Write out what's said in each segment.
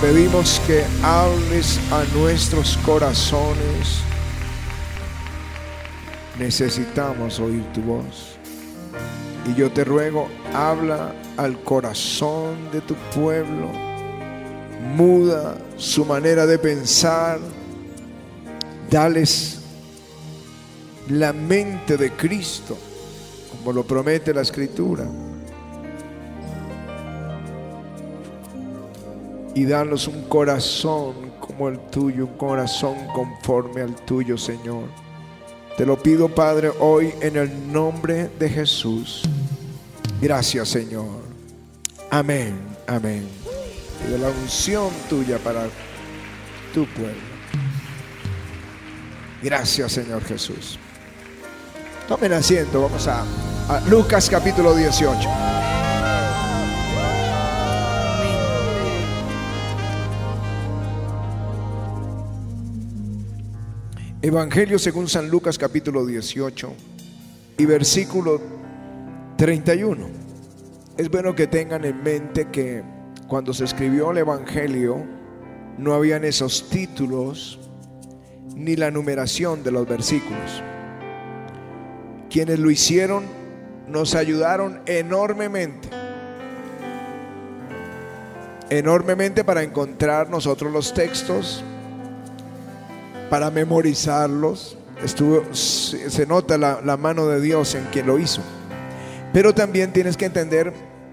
pedimos que hables a nuestros corazones. Necesitamos oír tu voz. Y yo te ruego, habla al corazón de tu pueblo. Muda su manera de pensar. Dales la mente de Cristo, como lo promete la Escritura. Y danos un corazón como el tuyo, un corazón conforme al tuyo, Señor. Te lo pido, Padre, hoy en el nombre de Jesús. Gracias, Señor. Amén, amén. Y de la unción tuya para tu pueblo. Gracias, Señor Jesús. Tomen asiento, vamos a, a Lucas capítulo 18. Evangelio según San Lucas capítulo 18 y versículo 31. Es bueno que tengan en mente que cuando se escribió el Evangelio no habían esos títulos ni la numeración de los versículos. Quienes lo hicieron nos ayudaron enormemente. Enormemente para encontrar nosotros los textos, para memorizarlos. Estuvo, se nota la, la mano de Dios en quien lo hizo. Pero también tienes que entender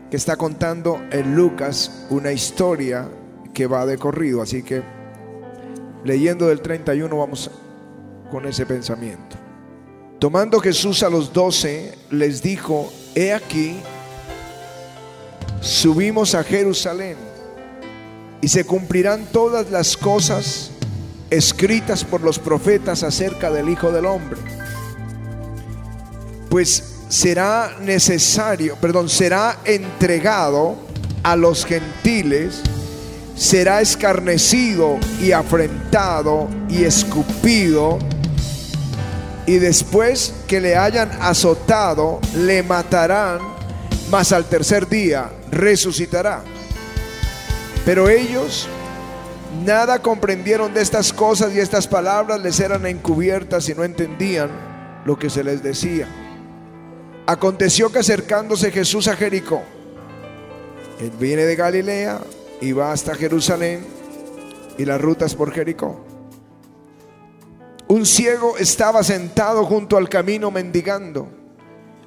que está contando en Lucas una historia que va de corrido. Así que leyendo del 31 vamos con ese pensamiento. Tomando Jesús a los doce, les dijo, he aquí, subimos a Jerusalén y se cumplirán todas las cosas escritas por los profetas acerca del Hijo del Hombre. Pues será necesario, perdón, será entregado a los gentiles, será escarnecido y afrentado y escupido, y después que le hayan azotado, le matarán, mas al tercer día resucitará. Pero ellos Nada comprendieron de estas cosas y estas palabras les eran encubiertas y no entendían lo que se les decía. Aconteció que acercándose Jesús a Jericó, él viene de Galilea y va hasta Jerusalén y las rutas por Jericó. Un ciego estaba sentado junto al camino mendigando.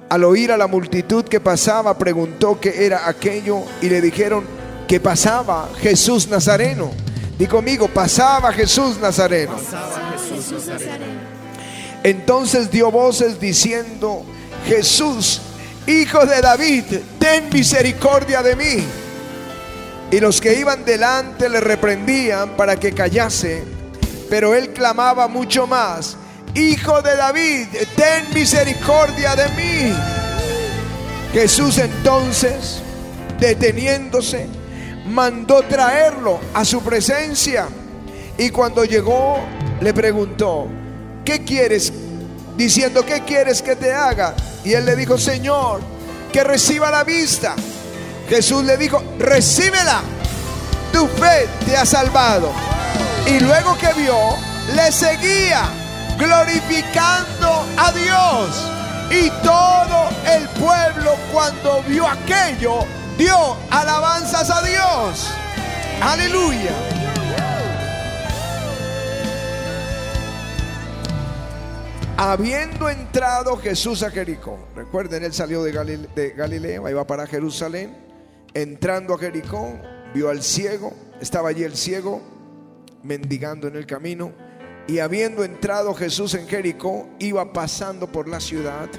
Al oír a la multitud que pasaba, preguntó qué era aquello y le dijeron que pasaba Jesús Nazareno. Y conmigo, pasaba Jesús Nazareno. Entonces dio voces diciendo, Jesús, hijo de David, ten misericordia de mí. Y los que iban delante le reprendían para que callase, pero él clamaba mucho más, Hijo de David, ten misericordia de mí. Jesús entonces, deteniéndose, mandó traerlo a su presencia. Y cuando llegó, le preguntó, ¿qué quieres? Diciendo, ¿qué quieres que te haga? Y él le dijo, Señor, que reciba la vista. Jesús le dijo, recíbela, tu fe te ha salvado. Y luego que vio, le seguía, glorificando a Dios. Y todo el pueblo cuando vio aquello, dio alabanzas a Dios. Aleluya. Habiendo entrado Jesús a Jericó, recuerden, él salió de, Galilea, iba para Jerusalén, entrando a Jericó, vio al ciego, estaba allí el ciego, mendigando en el camino, y habiendo entrado Jesús en Jericó, iba pasando por la ciudad,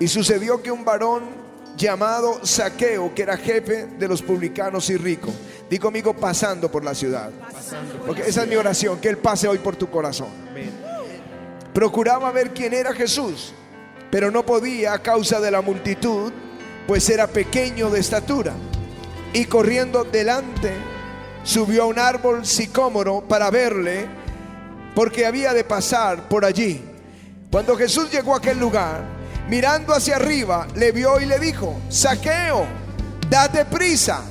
y sucedió que un varón llamado Saqueo, que era jefe de los publicanos y rico. Digo conmigo, pasando por la ciudad. Porque esa es mi oración, que Él pase hoy por tu corazón. Procuraba ver quién era Jesús, pero no podía a causa de la multitud, pues era pequeño de estatura. Y corriendo delante, subió a un árbol sicómoro para verle, porque había de pasar por allí. Cuando Jesús llegó a aquel lugar, mirando hacia arriba, le vio y le dijo, saqueo, date prisa,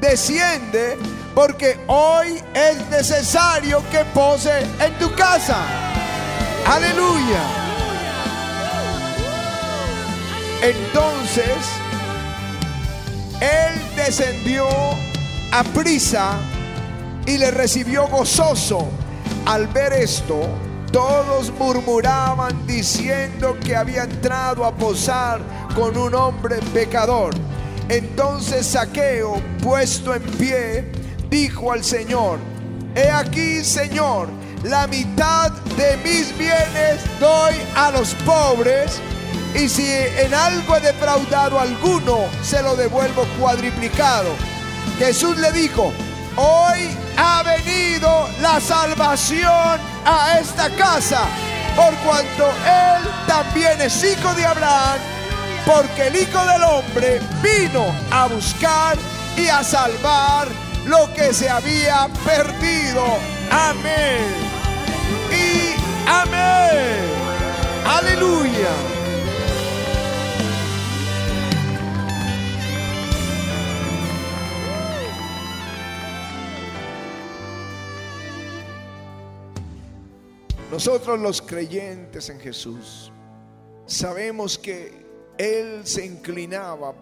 desciende, porque hoy es necesario que pose en tu casa. Aleluya. Entonces, él descendió a prisa y le recibió gozoso. Al ver esto, todos murmuraban diciendo que había entrado a posar con un hombre pecador. Entonces Saqueo, puesto en pie, dijo al Señor, he aquí, Señor, la mitad de mis bienes doy a los pobres y si en algo he defraudado a alguno, se lo devuelvo cuadriplicado. Jesús le dijo, hoy ha venido la salvación a esta casa, por cuanto él también es hijo de Abraham, porque el Hijo del Hombre vino a buscar y a salvar lo que se había perdido. Amén. Y amén. Aleluya. Nosotros los creyentes en Jesús sabemos que Él se inclinaba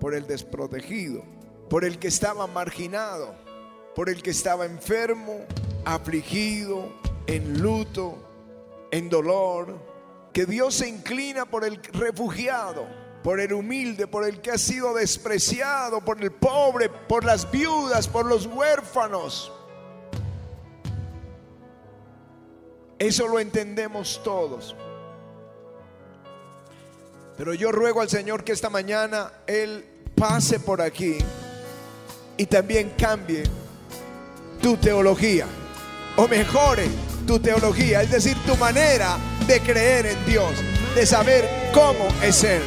por el desprotegido, por el que estaba marginado, por el que estaba enfermo, afligido, en luto, en dolor, que Dios se inclina por el refugiado, por el humilde, por el que ha sido despreciado, por el pobre, por las viudas, por los huérfanos. Eso lo entendemos todos. Pero yo ruego al Señor que esta mañana Él pase por aquí y también cambie tu teología o mejore tu teología, es decir, tu manera de creer en Dios, de saber cómo es Él.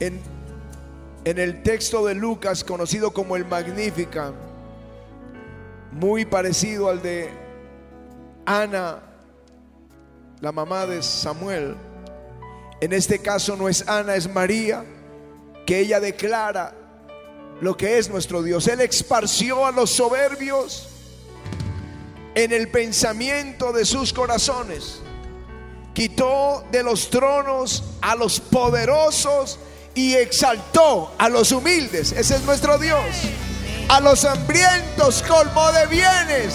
En en el texto de Lucas, conocido como el Magnífica, muy parecido al de Ana, la mamá de Samuel. En este caso no es Ana, es María, que ella declara lo que es nuestro Dios. Él esparció a los soberbios en el pensamiento de sus corazones. Quitó de los tronos a los poderosos y exaltó a los humildes. Ese es nuestro Dios. A los hambrientos colmó de bienes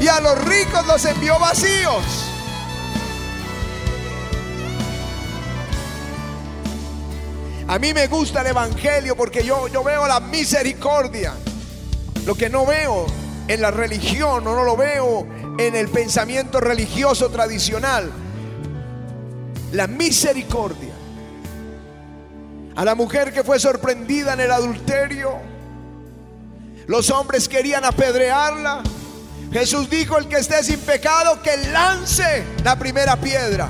y a los ricos los envió vacíos. A mí me gusta el Evangelio porque yo, yo veo la misericordia. Lo que no veo en la religión o no lo veo en el pensamiento religioso tradicional. La misericordia a la mujer que fue sorprendida en el adulterio. Los hombres querían apedrearla. Jesús dijo, el que esté sin pecado, que lance la primera piedra.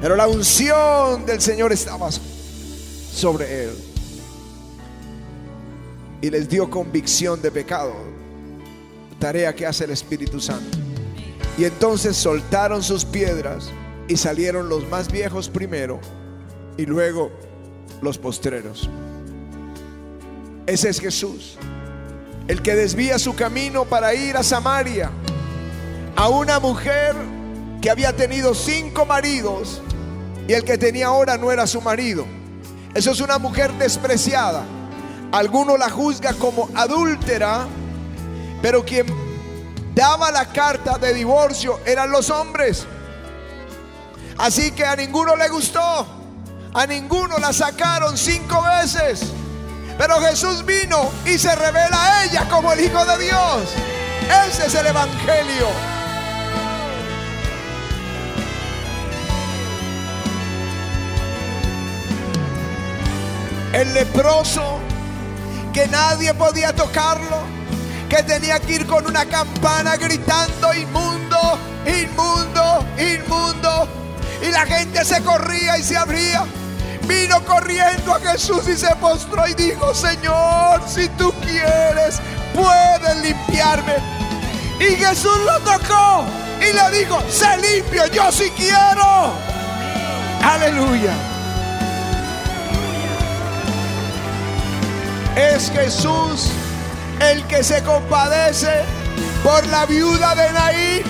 Pero la unción del Señor estaba sobre él. Y les dio convicción de pecado. Tarea que hace el Espíritu Santo. Y entonces soltaron sus piedras y salieron los más viejos primero y luego los postreros. Ese es Jesús, el que desvía su camino para ir a Samaria, a una mujer que había tenido cinco maridos y el que tenía ahora no era su marido. Eso es una mujer despreciada. Alguno la juzga como adúltera, pero quien daba la carta de divorcio eran los hombres. Así que a ninguno le gustó. A ninguno la sacaron cinco veces. Pero Jesús vino y se revela a ella como el Hijo de Dios. Ese es el Evangelio. El leproso, que nadie podía tocarlo, que tenía que ir con una campana gritando, inmundo, inmundo, inmundo. Y la gente se corría y se abría vino corriendo a Jesús y se postró y dijo, Señor, si tú quieres, puedes limpiarme. Y Jesús lo tocó y le dijo, sé limpio, yo sí quiero. Aleluya. Es Jesús el que se compadece por la viuda de Naín.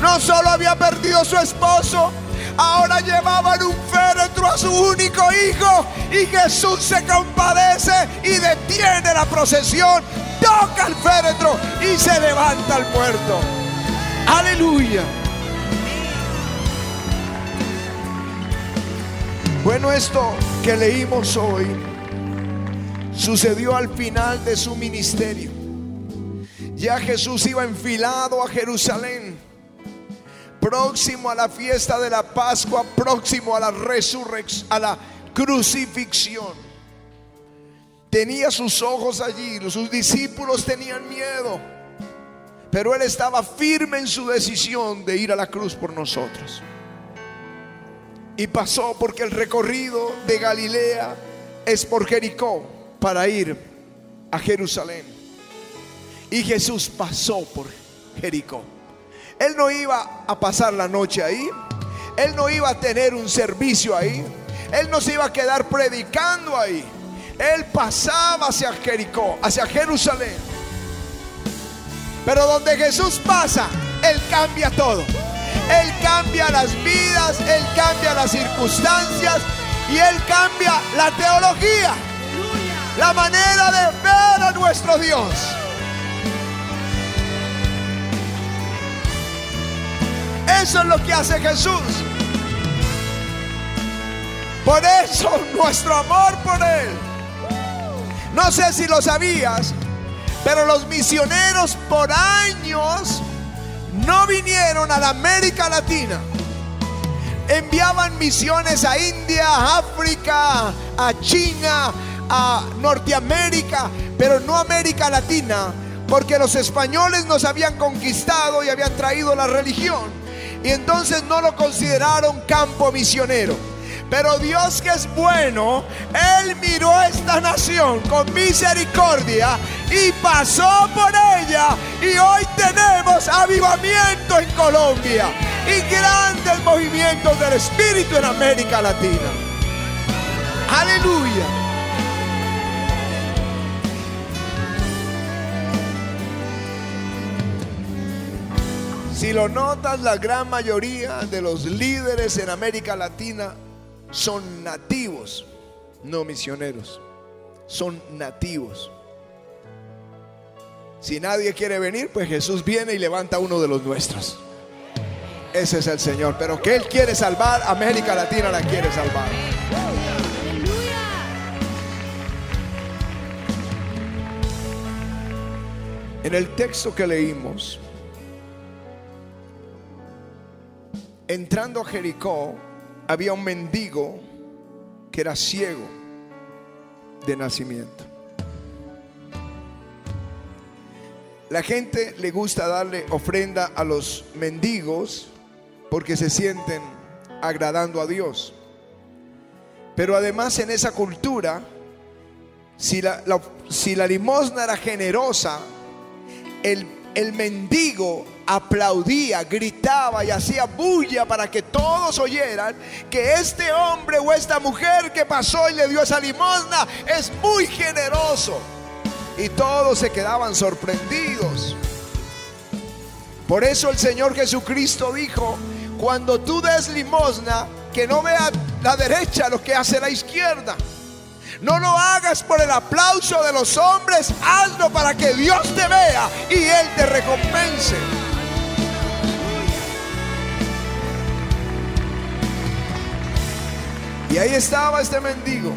No solo había perdido su esposo, ahora llevaban un féretro a su único hijo y Jesús se compadece y detiene la procesión, toca el féretro y se levanta el muerto. Aleluya. Bueno, esto que leímos hoy sucedió al final de su ministerio. Ya Jesús iba enfilado a Jerusalén, próximo a la fiesta de la Pascua, próximo a la resurrección, a la crucifixión. Tenía sus ojos allí, sus discípulos tenían miedo, pero él estaba firme en su decisión de ir a la cruz por nosotros. Y pasó porque el recorrido de Galilea es por Jericó para ir a Jerusalén. Y Jesús pasó por Jericó. Él no iba a pasar la noche ahí. Él no iba a tener un servicio ahí. Él no se iba a quedar predicando ahí. Él pasaba hacia Jericó, hacia Jerusalén. Pero donde Jesús pasa, Él cambia todo. Él cambia las vidas, Él cambia las circunstancias y Él cambia la teología, la manera de ver a nuestro Dios. Eso es lo que hace Jesús. Por eso nuestro amor por Él. No sé si lo sabías, pero los misioneros por años no vinieron a la América Latina. Enviaban misiones a India, a África, a China, a Norteamérica, pero no América Latina, porque los españoles nos habían conquistado y habían traído la religión. Y entonces no lo consideraron campo misionero. Pero Dios que es bueno, Él miró a esta nación con misericordia y pasó por ella. Y hoy tenemos avivamiento en Colombia y grandes movimientos del Espíritu en América Latina. Aleluya. Si lo notas, la gran mayoría de los líderes en América Latina son nativos, no misioneros. Son nativos. Si nadie quiere venir, pues Jesús viene y levanta uno de los nuestros. Ese es el Señor. Pero que Él quiere salvar, América Latina la quiere salvar. En el texto que leímos, entrando a Jericó, había un mendigo que era ciego de nacimiento. La gente le gusta darle ofrenda a los mendigos porque se sienten agradando a Dios. Pero además en esa cultura, si la, si la limosna era generosa, el, el mendigo aplaudía, gritaba y hacía bulla para que todos oyeran que este hombre o esta mujer que pasó y le dio esa limosna es muy generoso. Y todos se quedaban sorprendidos. Por eso el Señor Jesucristo dijo, cuando tú des limosna, que no vea la derecha lo que hace la izquierda. No lo hagas por el aplauso de los hombres, hazlo para que Dios te vea y Él te recompense. Y ahí estaba este mendigo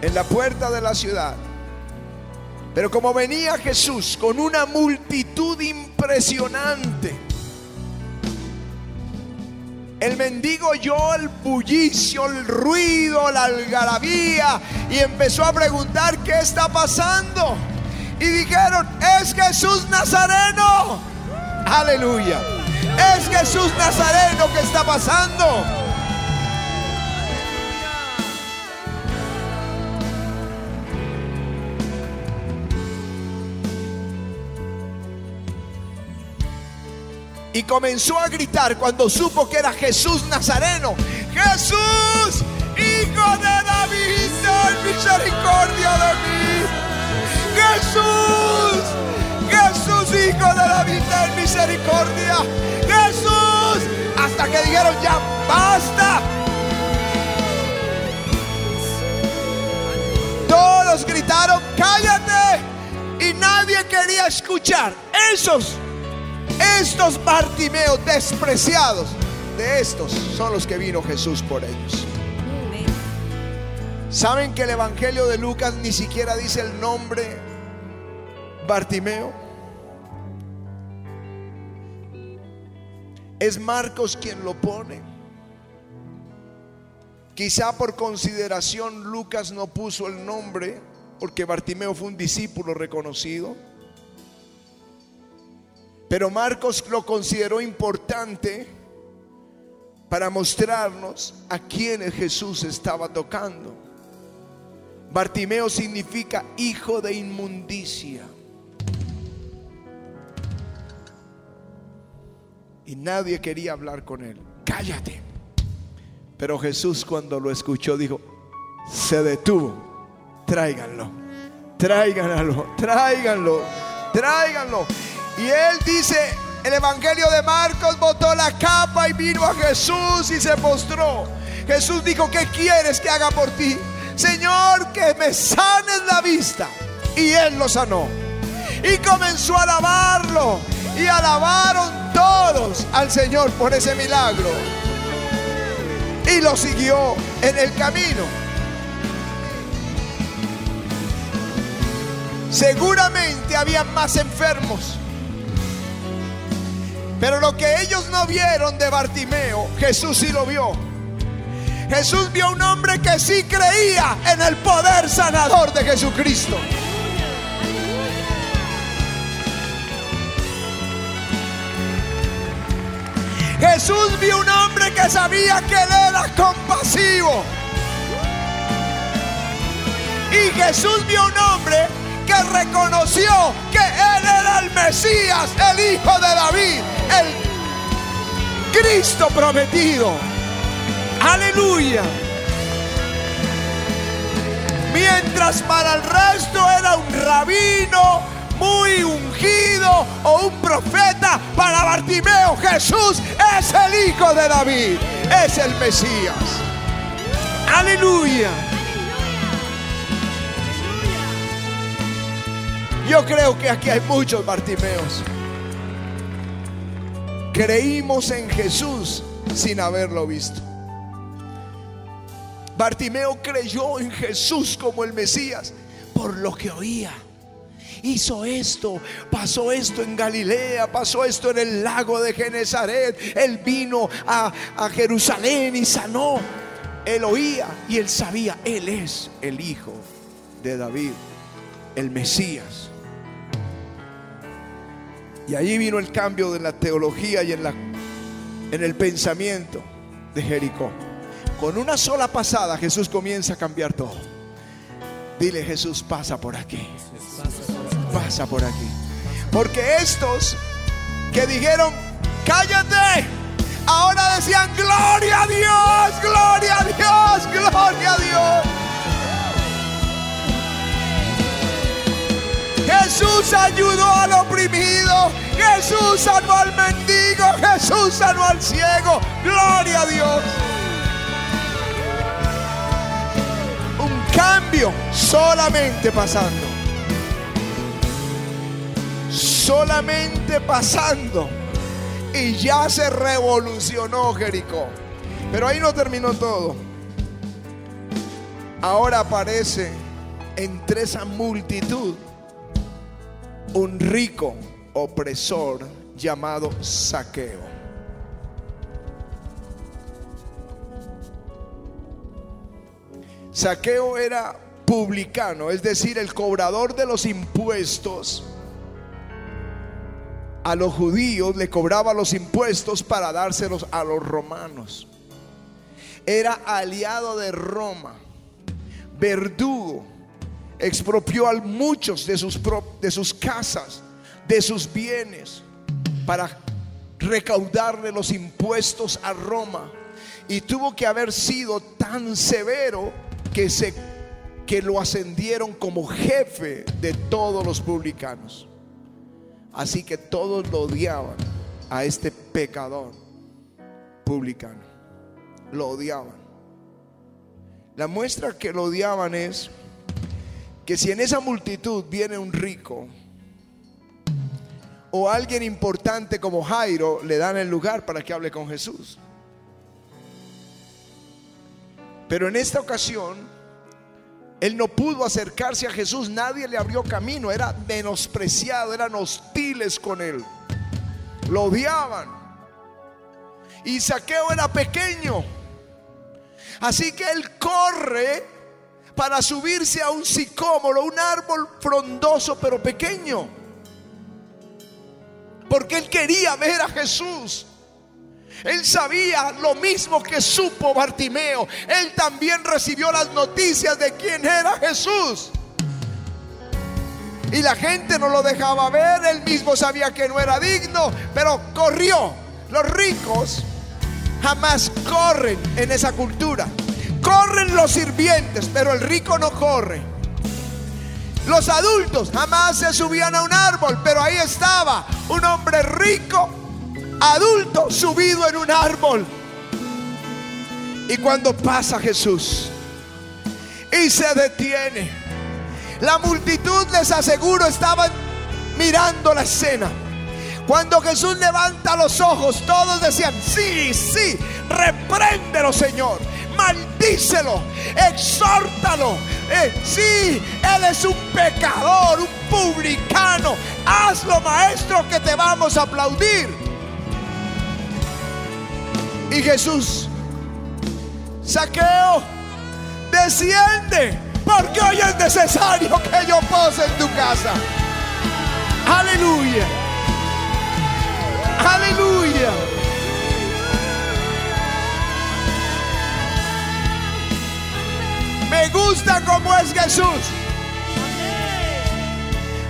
en la puerta de la ciudad. Pero como venía Jesús con una multitud impresionante, el mendigo oyó el bullicio, el ruido, la algarabía y empezó a preguntar qué está pasando. Y dijeron, es Jesús Nazareno. Aleluya. Es Jesús Nazareno que está pasando. Y comenzó a gritar cuando supo que era Jesús Nazareno. Jesús, hijo de David, ten misericordia de mí. Jesús, Jesús, hijo de David, ten misericordia. Jesús, hasta que dijeron ya basta. Todos gritaron, cállate. Y nadie quería escuchar. Esos, estos Bartimeos despreciados, de estos son los que vino Jesús por ellos. ¿Saben que el Evangelio de Lucas ni siquiera dice el nombre Bartimeo? Es Marcos quien lo pone. Quizá por consideración Lucas no puso el nombre porque Bartimeo fue un discípulo reconocido. Pero Marcos lo consideró importante para mostrarnos a quienes Jesús estaba tocando. Bartimeo significa hijo de inmundicia. Y nadie quería hablar con él. Cállate. Pero Jesús cuando lo escuchó dijo, se detuvo. Tráiganlo. Tráiganlo. Tráiganlo. Tráiganlo. Y él dice, el Evangelio de Marcos botó la capa y vino a Jesús y se postró. Jesús dijo, ¿qué quieres que haga por ti? Señor, que me sanes la vista. Y él lo sanó. Y comenzó a alabarlo. Y alabaron todos al Señor por ese milagro. Y lo siguió en el camino. Seguramente había más enfermos. Pero lo que ellos no vieron de Bartimeo, Jesús sí lo vio. Jesús vio un hombre que sí creía en el poder sanador de Jesucristo. Jesús vio un hombre que sabía que él era compasivo. Y Jesús vio un hombre que reconoció que él era el Mesías, el hijo de David, el Cristo prometido. Aleluya. Mientras para el resto era un rabino muy ungido o un profeta, para Bartimeo Jesús es el hijo de David, es el Mesías. Aleluya. Yo creo que aquí hay muchos Bartimeos. Creímos en Jesús sin haberlo visto. Bartimeo creyó en Jesús como el Mesías por lo que oía. Hizo esto, pasó esto en Galilea, pasó esto en el lago de Genezaret. Él vino a, a Jerusalén y sanó. Él oía y él sabía, él es el hijo de David, el Mesías. Y allí vino el cambio de la teología y en, la, en el pensamiento de Jericó. Con una sola pasada Jesús comienza a cambiar todo. Dile Jesús, pasa por aquí. Pasa por aquí. Porque estos que dijeron, cállate, ahora decían, gloria a Dios, gloria a Dios, gloria a Dios. Jesús ayudó al oprimido. Jesús sanó al mendigo. Jesús sanó al ciego. Gloria a Dios. Un cambio solamente pasando. Solamente pasando. Y ya se revolucionó Jericó. Pero ahí no terminó todo. Ahora aparece entre esa multitud un rico opresor llamado Saqueo. Saqueo era publicano, es decir, el cobrador de los impuestos. A los judíos le cobraba los impuestos para dárselos a los romanos. Era aliado de Roma, verdugo expropió a muchos de sus, de sus casas, de sus bienes, para recaudarle los impuestos a Roma. Y tuvo que haber sido tan severo que, se, que lo ascendieron como jefe de todos los publicanos. Así que todos lo odiaban a este pecador publicano. Lo odiaban. La muestra que lo odiaban es que si en esa multitud viene un rico o alguien importante como Jairo, le dan el lugar para que hable con Jesús. Pero en esta ocasión, él no pudo acercarse a Jesús, nadie le abrió camino, era menospreciado, eran hostiles con él, lo odiaban. Y Saqueo era pequeño, así que él corre para subirse a un sicómoro, un árbol frondoso pero pequeño, porque él quería ver a Jesús. Él sabía lo mismo que supo Bartimeo. Él también recibió las noticias de quién era Jesús. Y la gente no lo dejaba ver. Él mismo sabía que no era digno, pero corrió. Los ricos jamás corren en esa cultura. Corren los sirvientes, pero el rico no corre. Los adultos jamás se subían a un árbol, pero ahí estaba un hombre rico adulto subido en un árbol. Y cuando pasa Jesús y se detiene, la multitud, les aseguro, estaban mirando la escena. Cuando Jesús levanta los ojos, todos decían, sí, sí, repréndelo Señor, maldícelo, exhórtalo. Eh, sí, Él es un pecador, un publicano. Hazlo, maestro, que te vamos a aplaudir. Y Jesús, saqueo, desciende, porque hoy es necesario que yo pose en tu casa. Aleluya. Aleluya. Me gusta como es Jesús.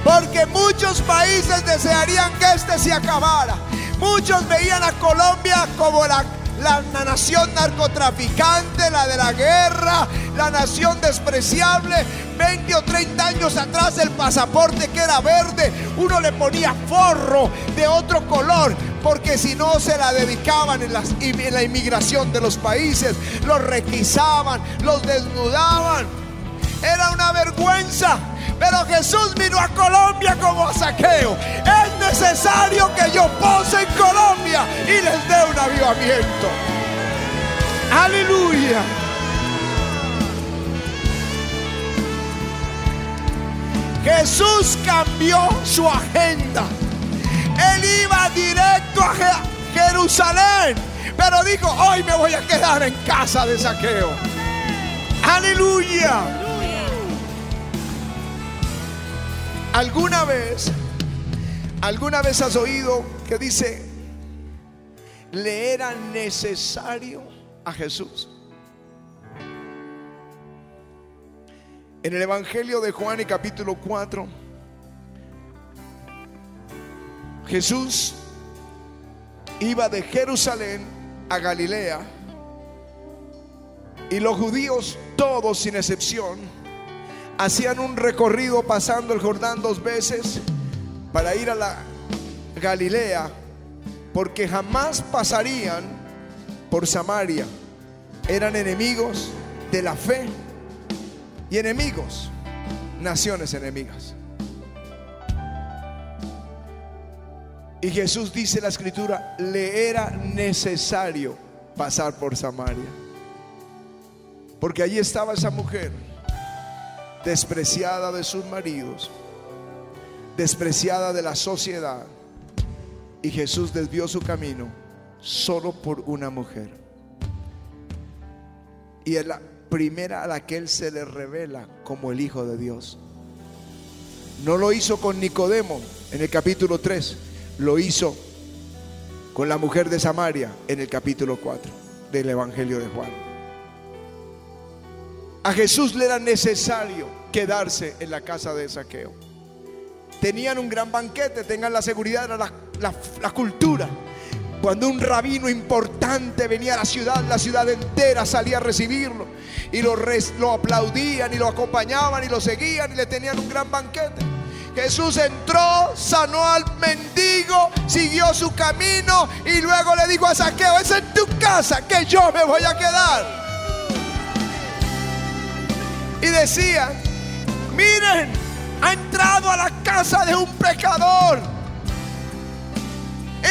Porque muchos países desearían que este se acabara. Muchos veían a Colombia como la la, nación narcotraficante, la de la guerra, la nación despreciable. 20 o 30 años atrás el pasaporte que era verde, uno le ponía forro de otro color, porque si no se la dedicaban en, en la inmigración de los países, los requisaban, los desnudaban. Era una vergüenza. Pero Jesús vino a Colombia como a saqueo. Es necesario que yo pose avivamiento. Aleluya. Jesús cambió su agenda. Él iba directo a Jerusalén. Pero dijo, hoy me voy a quedar en casa de saqueo. Aleluya. ¿Alguna vez, alguna vez has oído que dice, le era necesario a Jesús? En el Evangelio de Juan y capítulo 4, Jesús iba de Jerusalén a Galilea y los judíos, todos sin excepción, hacían un recorrido pasando el Jordán dos veces para ir a la Galilea, porque jamás pasarían por Samaria. Eran enemigos de la fe y enemigos, naciones enemigas. Y Jesús dice la escritura, le era necesario pasar por Samaria. Porque allí estaba esa mujer despreciada de sus maridos, despreciada de la sociedad. Y Jesús desvió su camino solo por una mujer. Y es la primera a la que él se le revela como el Hijo de Dios. No lo hizo con Nicodemo en el capítulo 3, lo hizo con la mujer de Samaria en el capítulo 4 del Evangelio de Juan. A Jesús le era necesario quedarse en la casa de saqueo. Tenían un gran banquete, tengan la seguridad, era la, cultura. Cuando un rabino importante venía a la ciudad, la ciudad entera salía a recibirlo. Y lo, lo aplaudían y lo acompañaban y lo seguían y le tenían un gran banquete. Jesús entró, sanó al mendigo, siguió su camino y luego le dijo a Saqueo, es en tu casa que yo me voy a quedar. Y decía, miren, ha entrado a la casa de un pecador.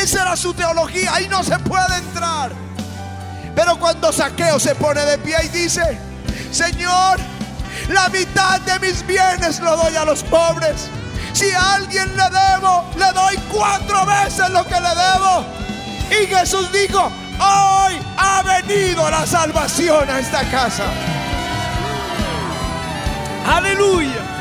Esa era su teología. Ahí no se puede entrar. Pero cuando Saqueo se pone de pie y dice, Señor, la mitad de mis bienes lo doy a los pobres. Si a alguien le debo, le doy cuatro veces lo que le debo. Y Jesús dijo, hoy ha venido la salvación a esta casa. Aleluya.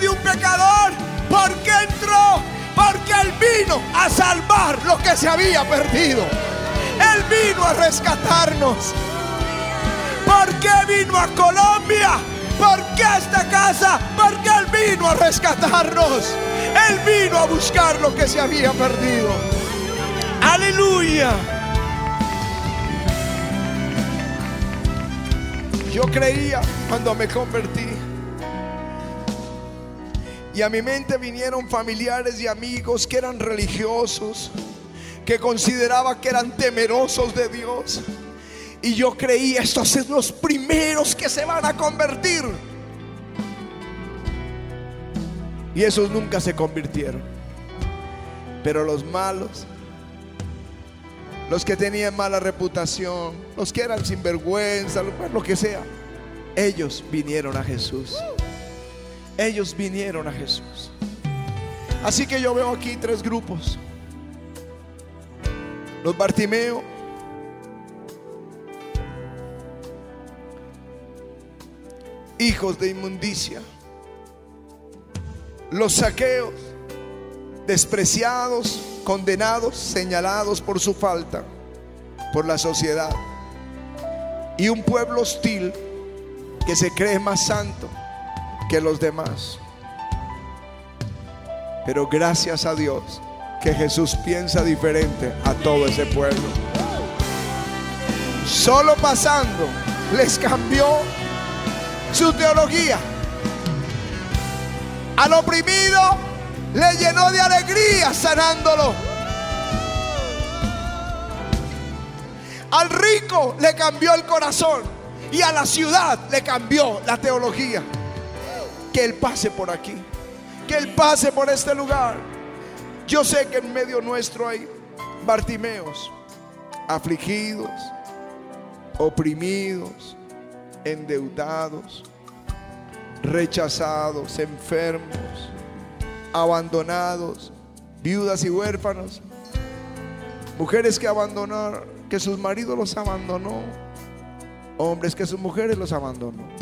De un pecador? ¿Por qué entró? Porque Él vino a salvar lo que se había perdido. Él vino a rescatarnos. ¿Por qué vino a Colombia? ¿Por qué a esta casa? Porque Él vino a rescatarnos. Él vino a buscar lo que se había perdido. Aleluya. Yo creía cuando me convertí y a mi mente vinieron familiares y amigos que eran religiosos, que consideraba que eran temerosos de Dios. Y yo creía, estos son los primeros que se van a convertir. Y esos nunca se convirtieron. Pero los malos, los que tenían mala reputación, los que eran sinvergüenza, lo que sea, ellos vinieron a Jesús ellos vinieron a Jesús. Así que yo veo aquí tres grupos. Los Bartimeo, hijos de inmundicia. Los saqueos, despreciados, condenados, señalados por su falta, por la sociedad. Y un pueblo hostil que se cree más santo que los demás. Pero gracias a Dios que Jesús piensa diferente a todo ese pueblo. Solo pasando les cambió su teología. Al oprimido le llenó de alegría sanándolo. Al rico le cambió el corazón y a la ciudad le cambió la teología que Él pase por aquí, que Él pase por este lugar. Yo sé que en medio nuestro hay Bartimeos, afligidos, oprimidos, endeudados, rechazados, enfermos, abandonados, viudas y huérfanos, mujeres que abandonaron, que sus maridos los abandonó, hombres que sus mujeres los abandonó.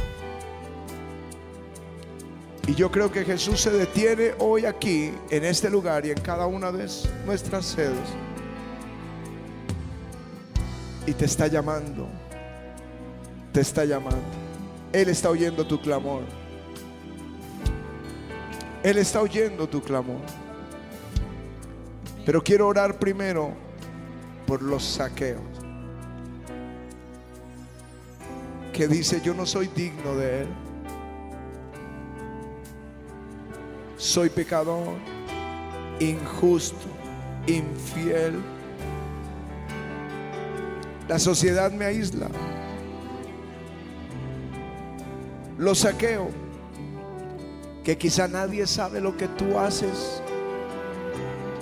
Y yo creo que Jesús se detiene hoy aquí, en este lugar y en cada una de nuestras sedes. Y te está llamando. Te está llamando. Él está oyendo tu clamor. Él está oyendo tu clamor. Pero quiero orar primero por los saqueos. Que dice, yo no soy digno de Él. Soy pecador, injusto, infiel. La sociedad me aísla. Lo saqueo. Que quizá nadie sabe lo que tú haces,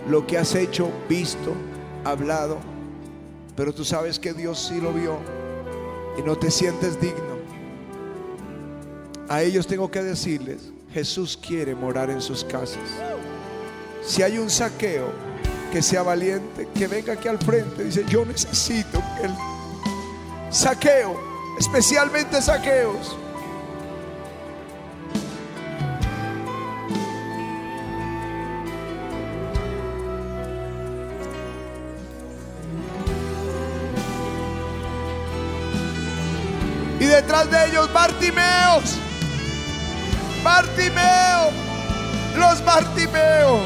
lo que has hecho, visto, hablado. Pero tú sabes que Dios sí lo vio y no te sientes digno. A ellos tengo que decirles, Jesús quiere morar en sus casas. Si hay un saqueo, que sea valiente, que venga aquí al frente. Dice, yo necesito el saqueo, especialmente saqueos. Bartimeo, los Bartimeo.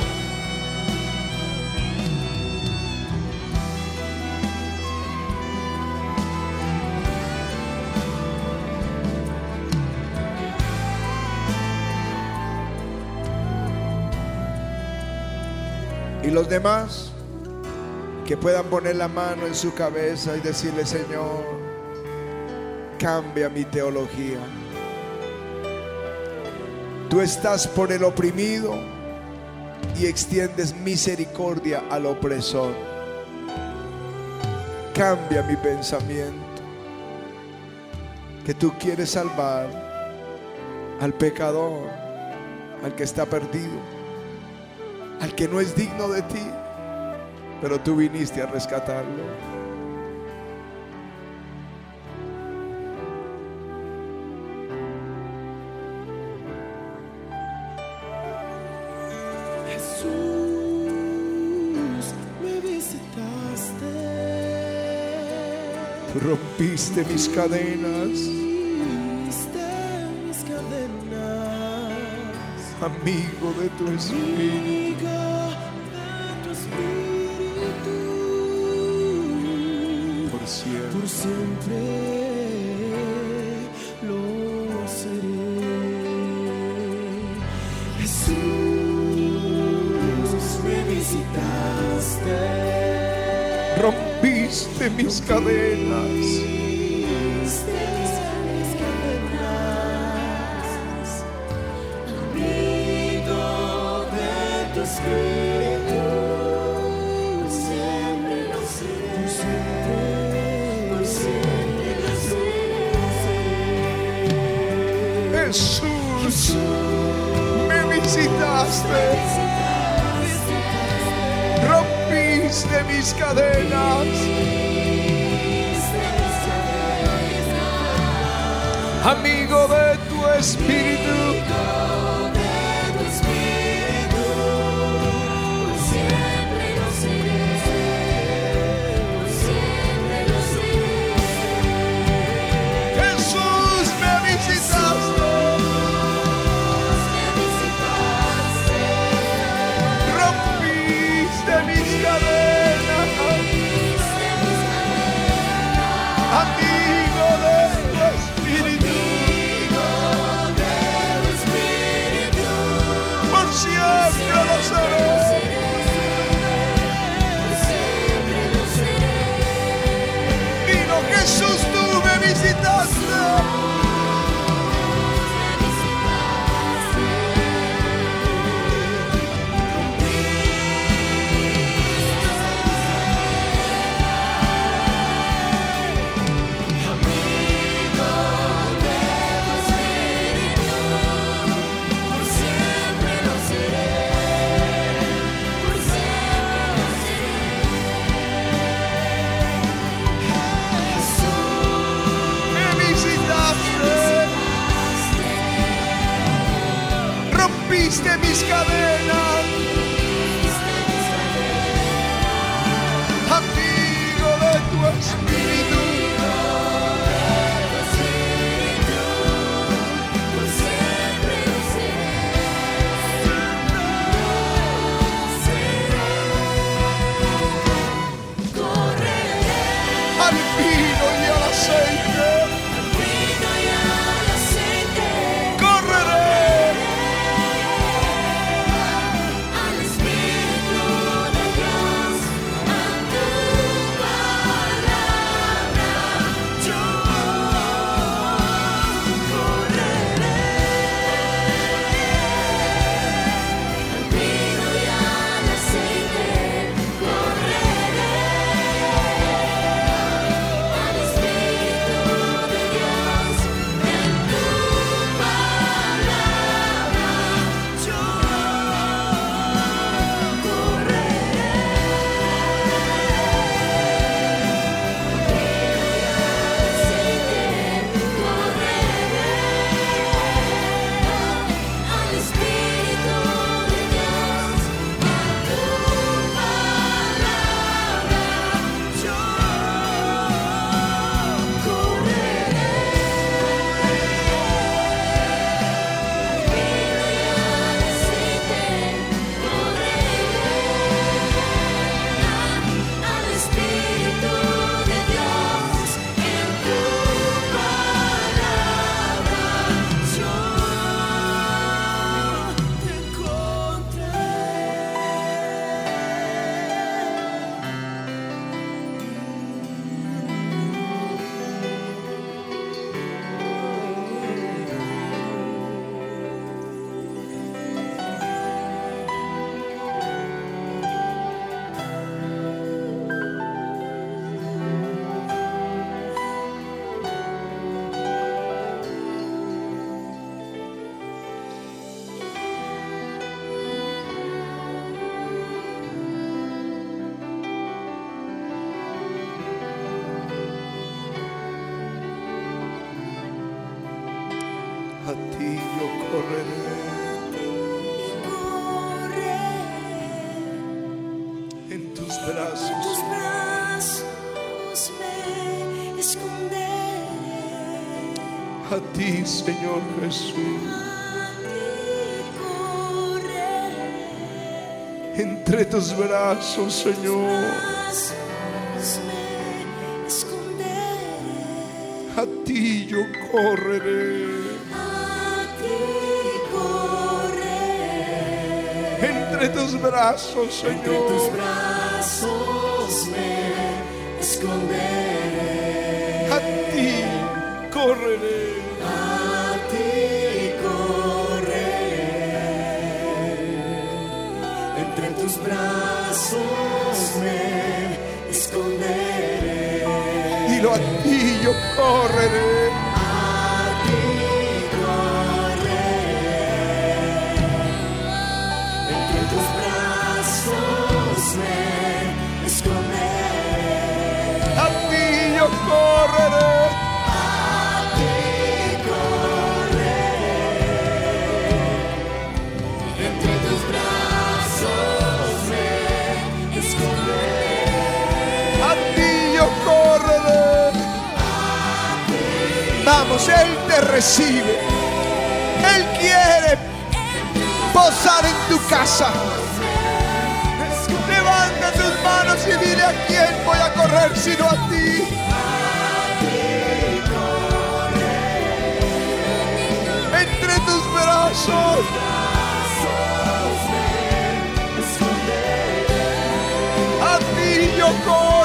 Y los demás que puedan poner la mano en su cabeza y decirle, Señor, cambia mi teología. Tú estás por el oprimido y extiendes misericordia al opresor. Cambia mi pensamiento. Que tú quieres salvar al pecador, al que está perdido, al que no es digno de ti, pero tú viniste a rescatarlo. Rompiste mis cadenas, Viste mis cadenas. amigo de tu espíritu. Amigo de tu espíritu. Por siempre. Siempre lo seré. Jesús, me visitaste. Rompiste mis cadenas. Amigo de tu espíritu. Señor Jesús. A ti correré. entre tus brazos, Señor. A ti yo correré. Entre tus brazos, Señor. yo. A ti correré. Entre tus brazos me Él te recibe. Él quiere posar en tu casa. Levanta tus manos y dile a quién voy a correr sino a ti. Entre tus brazos. A ti yo corro.